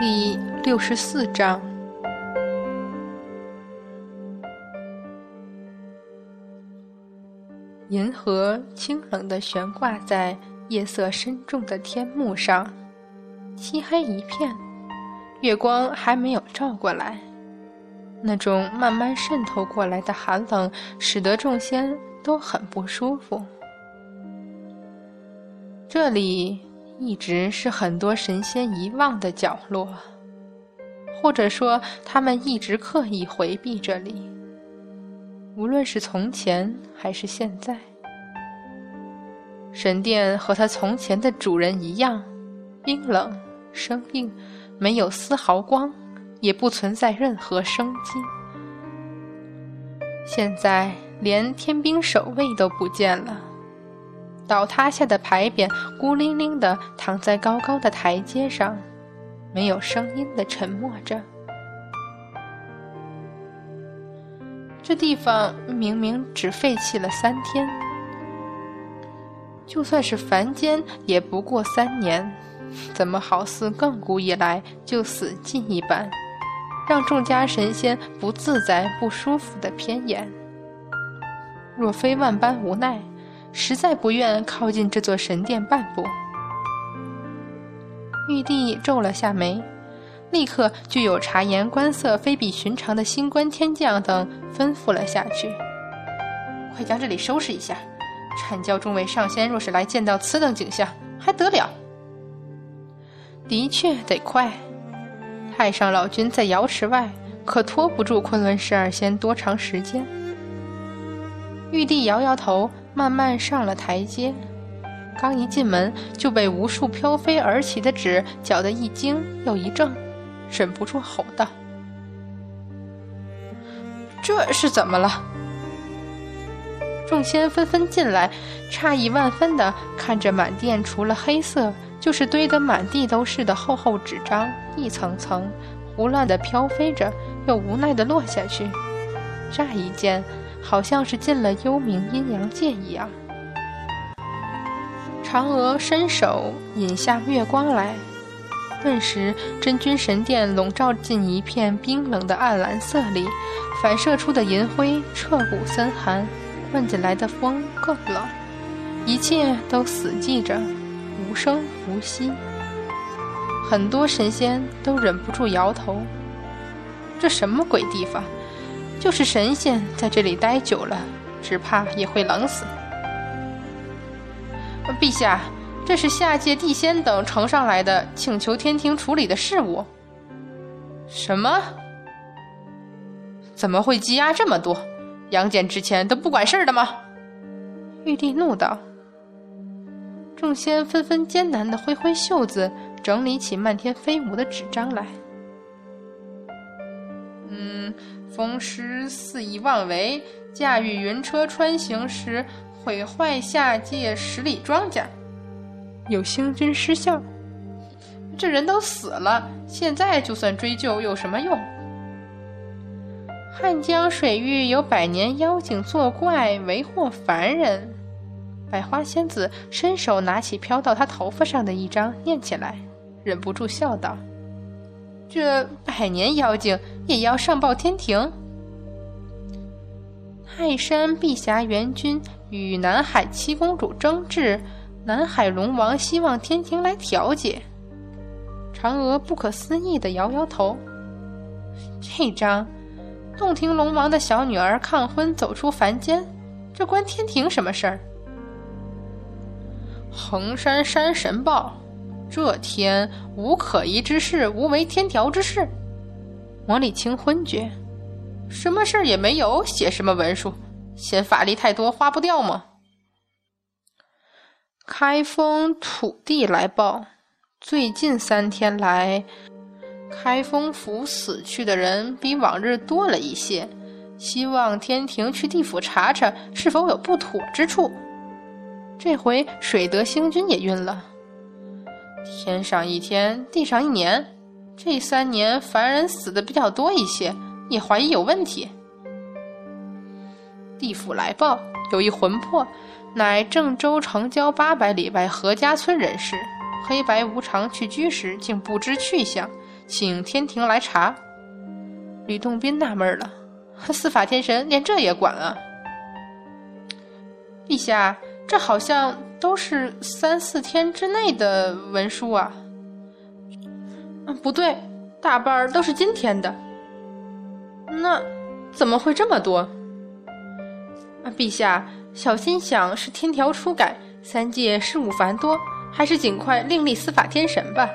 第六十四章，银河清冷的悬挂在夜色深重的天幕上，漆黑一片，月光还没有照过来。那种慢慢渗透过来的寒冷，使得众仙都很不舒服。这里一直是很多神仙遗忘的角落，或者说，他们一直刻意回避这里。无论是从前还是现在，神殿和它从前的主人一样，冰冷、生硬，没有丝毫光。也不存在任何生机。现在连天兵守卫都不见了，倒塌下的牌匾孤零零地躺在高高的台阶上，没有声音地沉默着。这地方明明只废弃了三天，就算是凡间也不过三年，怎么好似亘古以来就死寂一般？让众家神仙不自在、不舒服的偏眼。若非万般无奈，实在不愿靠近这座神殿半步。玉帝皱了下眉，立刻就有察言观色、非比寻常的星官天将等吩咐了下去：“快将这里收拾一下！阐教众位上仙若是来见到此等景象，还得了？的确得快。”太上老君在瑶池外，可拖不住昆仑十二仙多长时间。玉帝摇摇头，慢慢上了台阶。刚一进门，就被无数飘飞而起的纸搅得一惊又一怔，忍不住吼道：“这是怎么了？”众仙纷纷进来，诧异万分地看着满殿，除了黑色。就是堆得满地都是的厚厚纸张，一层层胡乱地飘飞着，又无奈地落下去。乍一见，好像是进了幽冥阴阳界一样。嫦娥伸手引下月光来，顿时真君神殿笼罩进一片冰冷的暗蓝色里，反射出的银辉彻骨森寒，灌进来的风更冷，一切都死寂着。无声无息，很多神仙都忍不住摇头。这什么鬼地方？就是神仙在这里待久了，只怕也会冷死。陛下，这是下界地仙等呈上来的，请求天庭处理的事务。什么？怎么会积压这么多？杨戬之前都不管事儿的吗？玉帝怒道。众仙纷纷艰难地挥挥袖子，整理起漫天飞舞的纸张来。嗯，风师肆意妄为，驾驭云车穿行时毁坏下界十里庄稼，有星君失效。这人都死了，现在就算追究有什么用？汉江水域有百年妖精作怪，为祸凡人。百花仙子伸手拿起飘到她头发上的一张，念起来，忍不住笑道：“这百年妖精也要上报天庭？”泰山碧霞元君与南海七公主争执，南海龙王希望天庭来调解。嫦娥不可思议的摇摇头：“这张，洞庭龙王的小女儿抗婚走出凡间，这关天庭什么事儿？”衡山山神报，这天无可疑之事，无违天条之事。王礼清昏厥，什么事儿也没有，写什么文书？嫌法力太多，花不掉吗？开封土地来报，最近三天来，开封府死去的人比往日多了一些，希望天庭去地府查查，是否有不妥之处。这回水德星君也晕了。天上一天，地上一年，这三年凡人死的比较多一些，也怀疑有问题。地府来报，有一魂魄，乃郑州城郊八百里外何家村人士，黑白无常去居时，竟不知去向，请天庭来查。吕洞宾纳闷了，司法天神连这也管啊？陛下，这好像都是三四天之内的文书啊。嗯，不对，大半儿都是今天的。那怎么会这么多？啊，陛下，小心想是天条初改，三界事务繁多，还是尽快另立司法天神吧。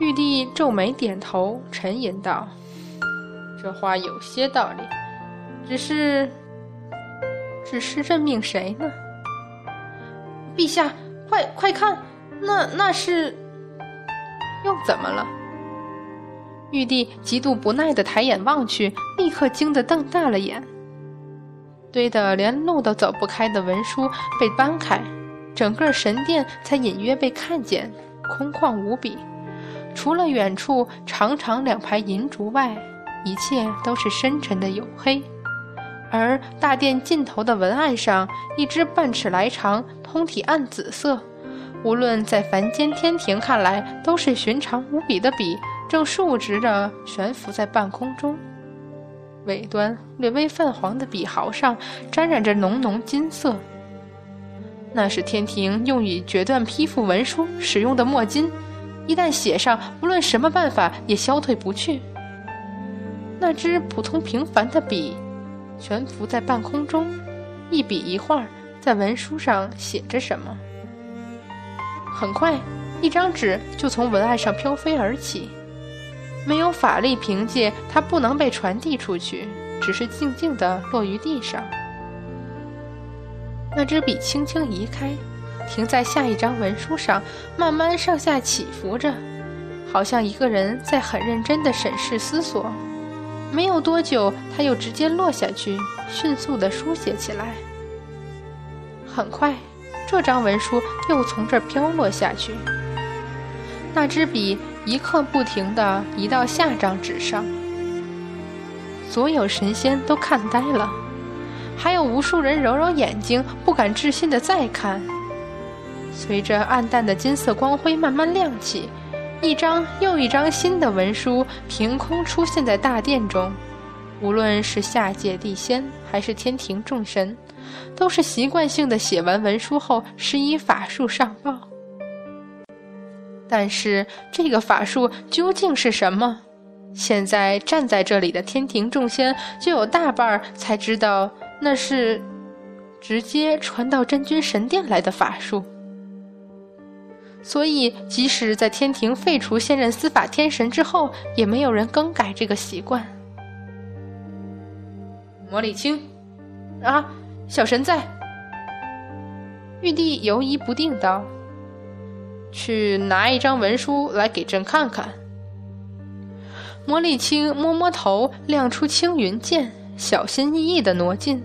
玉帝皱眉点头，沉吟道：“这话有些道理，只是，只是任命谁呢？”陛下，快快看，那那是又怎么了？玉帝极度不耐的抬眼望去，立刻惊得瞪大了眼。堆得连路都走不开的文书被搬开，整个神殿才隐约被看见，空旷无比。除了远处长长两排银烛外，一切都是深沉的黝黑。而大殿尽头的文案上，一支半尺来长、通体暗紫色，无论在凡间天庭看来都是寻常无比的笔，正竖直着悬浮在半空中。尾端略微泛黄的笔毫上沾染着浓浓金色，那是天庭用以决断批复文书使用的墨金，一旦写上，无论什么办法也消退不去。那支普通平凡的笔，悬浮在半空中，一笔一画在文书上写着什么。很快，一张纸就从文案上飘飞而起。没有法力凭借，它不能被传递出去，只是静静地落于地上。那支笔轻轻移开，停在下一张文书上，慢慢上下起伏着，好像一个人在很认真地审视思索。没有多久，它又直接落下去，迅速地书写起来。很快，这张文书又从这儿飘落下去。那支笔。一刻不停地移到下张纸上，所有神仙都看呆了，还有无数人揉揉眼睛，不敢置信地再看。随着暗淡的金色光辉慢慢亮起，一张又一张新的文书凭空出现在大殿中。无论是下界地仙，还是天庭众神，都是习惯性的写完文书后，施以法术上报。但是这个法术究竟是什么？现在站在这里的天庭众仙就有大半儿才知道，那是直接传到真君神殿来的法术。所以，即使在天庭废除现任司法天神之后，也没有人更改这个习惯。魔礼青，啊，小神在。玉帝犹疑不定道。去拿一张文书来给朕看看。魔力青摸摸头，亮出青云剑，小心翼翼的挪近。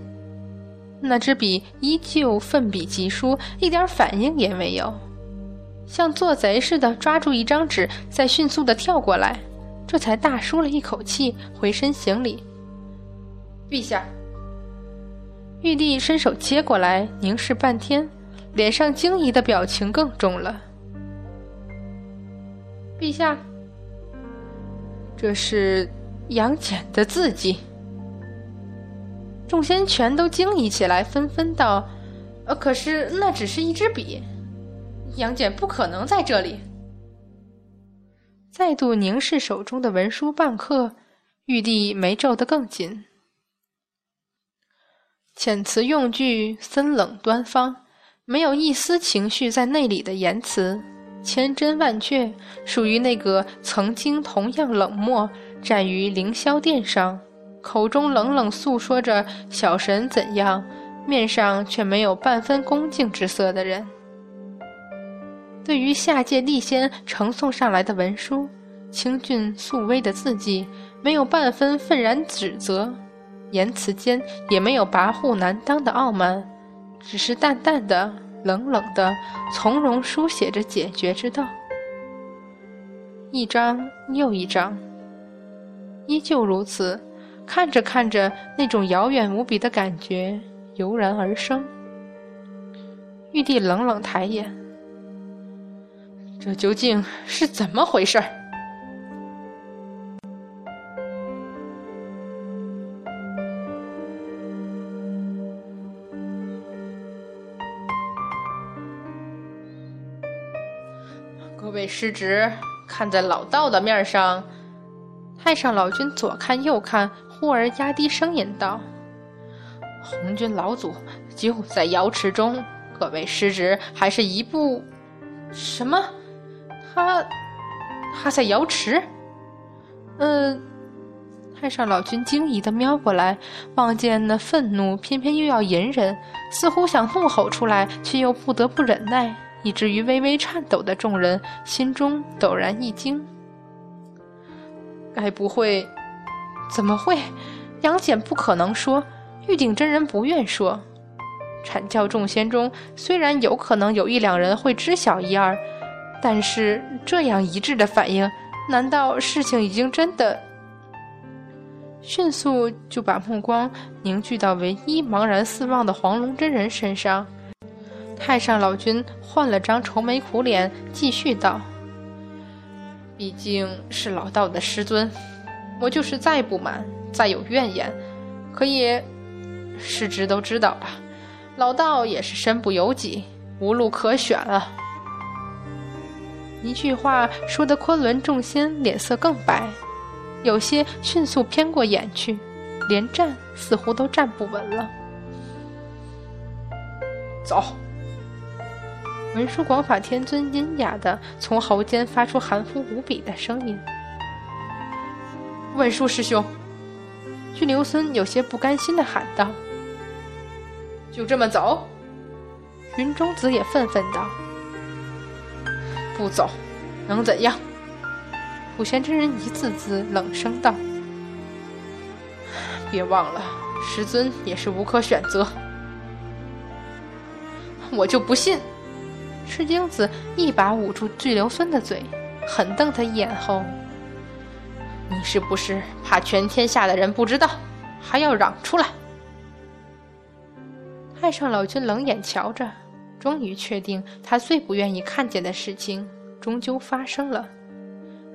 那支笔依旧奋笔疾书，一点反应也没有，像做贼似的抓住一张纸，再迅速的跳过来。这才大舒了一口气，回身行礼：“陛下。”玉帝伸手接过来，凝视半天，脸上惊疑的表情更重了。陛下，这是杨戬的字迹。众仙全都惊疑起来，纷纷道：“呃，可是那只是一支笔，杨戬不可能在这里。”再度凝视手中的文书半刻，玉帝眉皱得更紧，遣词用句森冷端方，没有一丝情绪在内里的言辞。千真万确，属于那个曾经同样冷漠站于凌霄殿上，口中冷冷诉说着小神怎样，面上却没有半分恭敬之色的人。对于下界地仙呈送上来的文书，清俊素微的字迹，没有半分愤然指责，言辞间也没有跋扈难当的傲慢，只是淡淡的。冷冷的，从容书写着解决之道，一张又一张，依旧如此。看着看着，那种遥远无比的感觉油然而生。玉帝冷冷抬眼，这究竟是怎么回事儿？各位师侄，看在老道的面上，太上老君左看右看，忽而压低声音道：“红军老祖就在瑶池中，各位师侄还是一步……什么？他他在瑶池？嗯。”太上老君惊疑的瞄过来，望见那愤怒偏偏又要隐忍，似乎想怒吼出来，却又不得不忍耐。以至于微微颤抖的众人心中陡然一惊，该不会？怎么会？杨戬不可能说，玉鼎真人不愿说。阐教众仙中虽然有可能有一两人会知晓一二，但是这样一致的反应，难道事情已经真的？迅速就把目光凝聚到唯一茫然四望的黄龙真人身上。太上老君换了张愁眉苦脸，继续道：“毕竟是老道的师尊，我就是再不满，再有怨言，可也，师侄都知道了，老道也是身不由己，无路可选了。”一句话说得昆仑众仙脸色更白，有些迅速偏过眼去，连站似乎都站不稳了。走。文殊广法天尊阴哑的从喉间发出含糊无比的声音：“文殊师兄。”巨留孙有些不甘心的喊道：“就这么走？”云中子也愤愤道：“不走，能怎样？”普贤真人一字字冷声道：“别忘了，师尊也是无可选择。”我就不信！赤精子一把捂住巨流孙的嘴，狠瞪他一眼后：“你是不是怕全天下的人不知道，还要嚷出来？”太上老君冷眼瞧着，终于确定他最不愿意看见的事情终究发生了，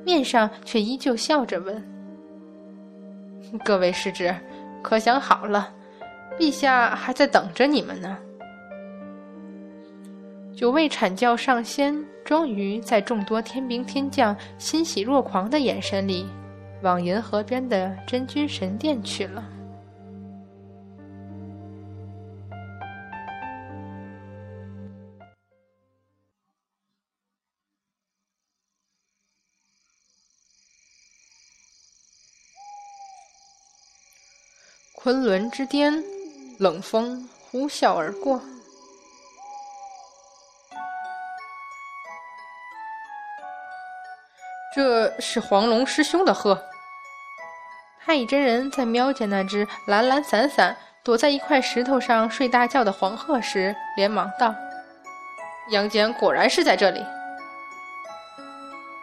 面上却依旧笑着问：“各位师侄，可想好了？陛下还在等着你们呢。”九位阐教上仙终于在众多天兵天将欣喜若狂的眼神里，往银河边的真君神殿去了。昆仑之巅，冷风呼啸而过。这是黄龙师兄的鹤。太乙真人在瞄见那只懒懒散散躲在一块石头上睡大觉的黄鹤时，连忙道：“杨戬果然是在这里。”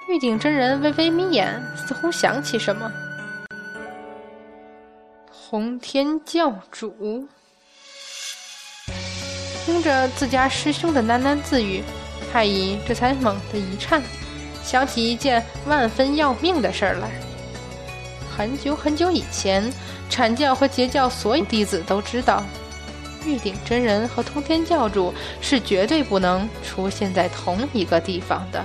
玉鼎真人微微眯眼，似乎想起什么。通天教主听着自家师兄的喃喃自语，太乙这才猛地一颤。想起一件万分要命的事儿来。很久很久以前，阐教和截教所有弟子都知道，玉鼎真人和通天教主是绝对不能出现在同一个地方的。